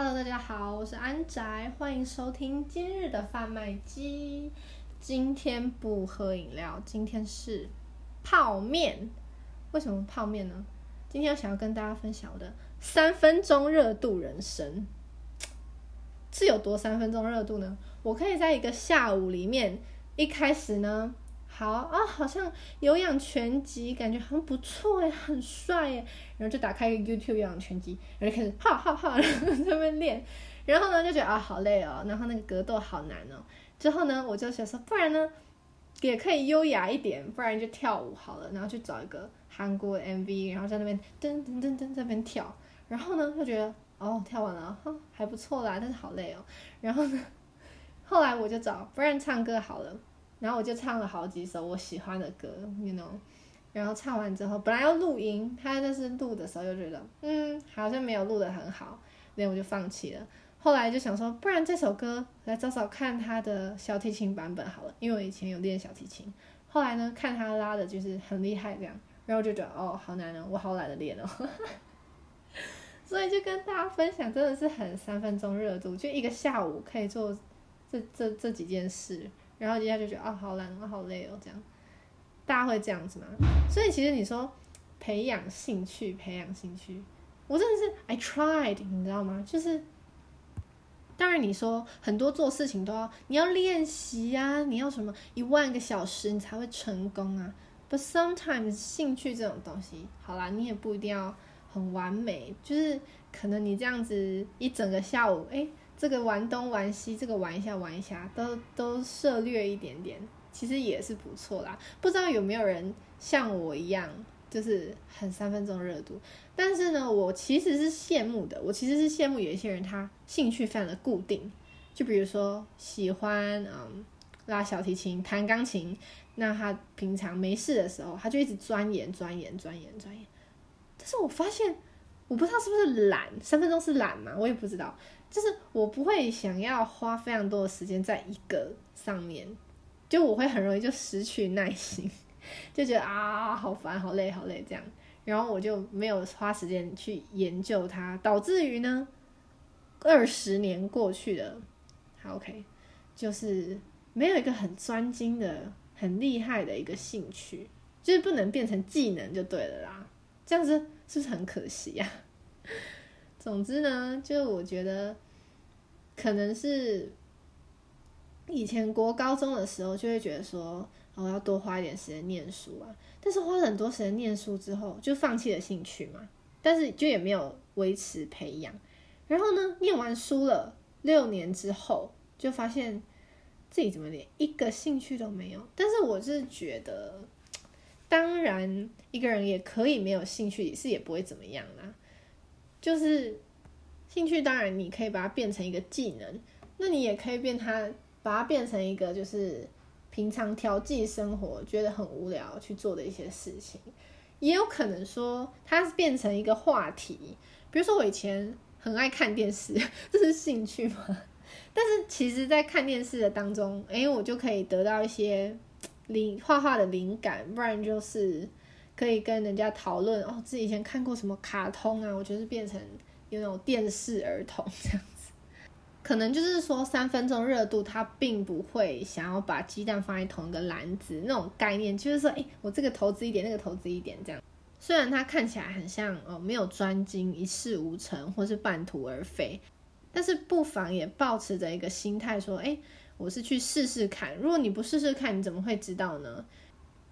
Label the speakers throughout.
Speaker 1: Hello，大家好，我是安宅，欢迎收听今日的贩卖机。今天不喝饮料，今天是泡面。为什么泡面呢？今天我想要跟大家分享我的三分钟热度人生。是有多三分钟热度呢？我可以在一个下午里面，一开始呢。好啊，好像有氧拳击，感觉很不错哎，很帅哎，然后就打开一个 YouTube 有氧拳击，然后就开始哈哈哈，然后在那边练，然后呢就觉得啊好累哦，然后那个格斗好难哦，之后呢我就想说，不然呢也可以优雅一点，不然就跳舞好了，然后去找一个韩国 MV，然后在那边噔噔噔噔在那边跳，然后呢就觉得哦跳完了，哈还不错啦，但是好累哦，然后呢后来我就找，不然唱歌好了。然后我就唱了好几首我喜欢的歌，you know，然后唱完之后，本来要录音，他但是录的时候又觉得，嗯，好像没有录的很好，那我就放弃了。后来就想说，不然这首歌来找找看他的小提琴版本好了，因为我以前有练小提琴。后来呢，看他拉的就是很厉害这样，然后就觉得哦，好难哦，我好懒得练哦。所以就跟大家分享，真的是很三分钟热度，就一个下午可以做这这这几件事。然后接下来就觉得啊，好懒啊，好累哦，这样，大家会这样子吗？所以其实你说培养兴趣，培养兴趣，我真的是 I tried，你知道吗？就是，当然你说很多做事情都要你要练习呀，你要什么一万个小时你才会成功啊。But sometimes 兴趣这种东西，好啦，你也不一定要很完美，就是可能你这样子一整个下午，哎。这个玩东玩西，这个玩一下玩一下，都都涉略一点点，其实也是不错啦。不知道有没有人像我一样，就是很三分钟热度。但是呢，我其实是羡慕的。我其实是羡慕有一些人，他兴趣非常的固定。就比如说喜欢嗯拉小提琴、弹钢琴，那他平常没事的时候，他就一直钻研、钻研、钻研、钻研。但是我发现，我不知道是不是懒，三分钟是懒嘛？我也不知道。就是我不会想要花非常多的时间在一个上面，就我会很容易就失去耐心，就觉得啊好烦好累好累这样，然后我就没有花时间去研究它，导致于呢二十年过去了，好 OK，就是没有一个很专精的、很厉害的一个兴趣，就是不能变成技能就对了啦，这样子是不是很可惜呀？总之呢，就我觉得，可能是以前国高中的时候，就会觉得说，我要多花一点时间念书啊。但是花了很多时间念书之后，就放弃了兴趣嘛。但是就也没有维持培养。然后呢，念完书了六年之后，就发现自己怎么连一个兴趣都没有。但是我是觉得，当然一个人也可以没有兴趣，是也不会怎么样啦。就是兴趣，当然你可以把它变成一个技能，那你也可以变它，把它变成一个就是平常调剂生活觉得很无聊去做的一些事情，也有可能说它是变成一个话题。比如说我以前很爱看电视，这是兴趣吗？但是其实，在看电视的当中，哎，我就可以得到一些灵画画的灵感，不然就是。可以跟人家讨论哦，自己以前看过什么卡通啊？我觉得变成有那种电视儿童这样子，可能就是说三分钟热度，他并不会想要把鸡蛋放在同一个篮子那种概念，就是说，哎，我这个投资一点，那个投资一点这样。虽然他看起来很像哦，没有专精，一事无成，或是半途而废，但是不妨也保持着一个心态，说，哎，我是去试试看。如果你不试试看，你怎么会知道呢？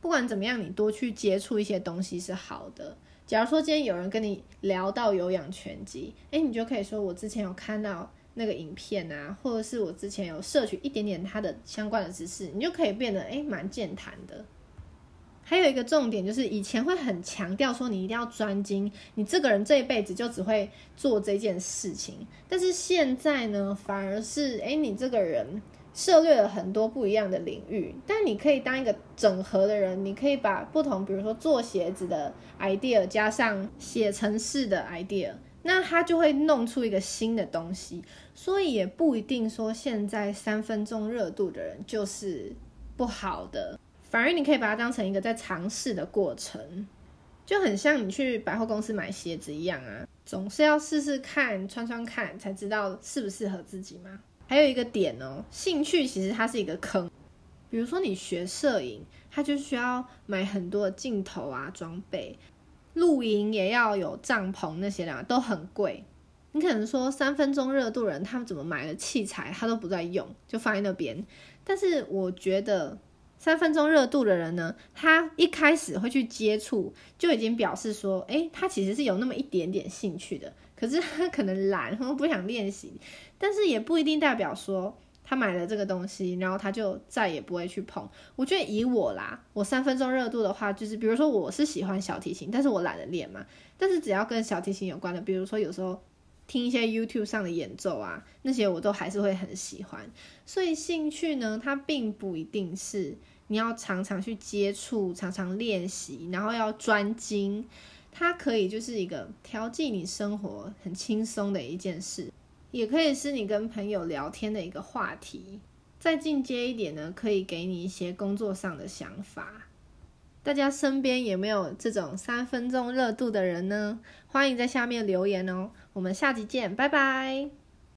Speaker 1: 不管怎么样，你多去接触一些东西是好的。假如说今天有人跟你聊到有氧拳击，诶，你就可以说我之前有看到那个影片啊，或者是我之前有摄取一点点它的相关的知识，你就可以变得诶蛮健谈的。还有一个重点就是，以前会很强调说你一定要专精，你这个人这一辈子就只会做这件事情。但是现在呢，反而是诶，你这个人。涉略了很多不一样的领域，但你可以当一个整合的人，你可以把不同，比如说做鞋子的 idea 加上写程式的 idea，那他就会弄出一个新的东西。所以也不一定说现在三分钟热度的人就是不好的，反而你可以把它当成一个在尝试的过程，就很像你去百货公司买鞋子一样啊。总是要试试看、穿穿看，才知道适不适合自己嘛。还有一个点哦，兴趣其实它是一个坑。比如说你学摄影，它就需要买很多镜头啊、装备，露营也要有帐篷那些的，都很贵。你可能说三分钟热度人，他们怎么买的器材他都不在用，就放在那边。但是我觉得三分钟热度的人呢，他一开始会去接触，就已经表示说，诶，他其实是有那么一点点兴趣的。可是他可能懒，或不想练习，但是也不一定代表说他买了这个东西，然后他就再也不会去碰。我觉得以我啦，我三分钟热度的话，就是比如说我是喜欢小提琴，但是我懒得练嘛。但是只要跟小提琴有关的，比如说有时候。听一些 YouTube 上的演奏啊，那些我都还是会很喜欢。所以兴趣呢，它并不一定是你要常常去接触、常常练习，然后要专精。它可以就是一个调剂你生活很轻松的一件事，也可以是你跟朋友聊天的一个话题。再进阶一点呢，可以给你一些工作上的想法。大家身边有没有这种三分钟热度的人呢？欢迎在下面留言哦。我们下集见，拜拜。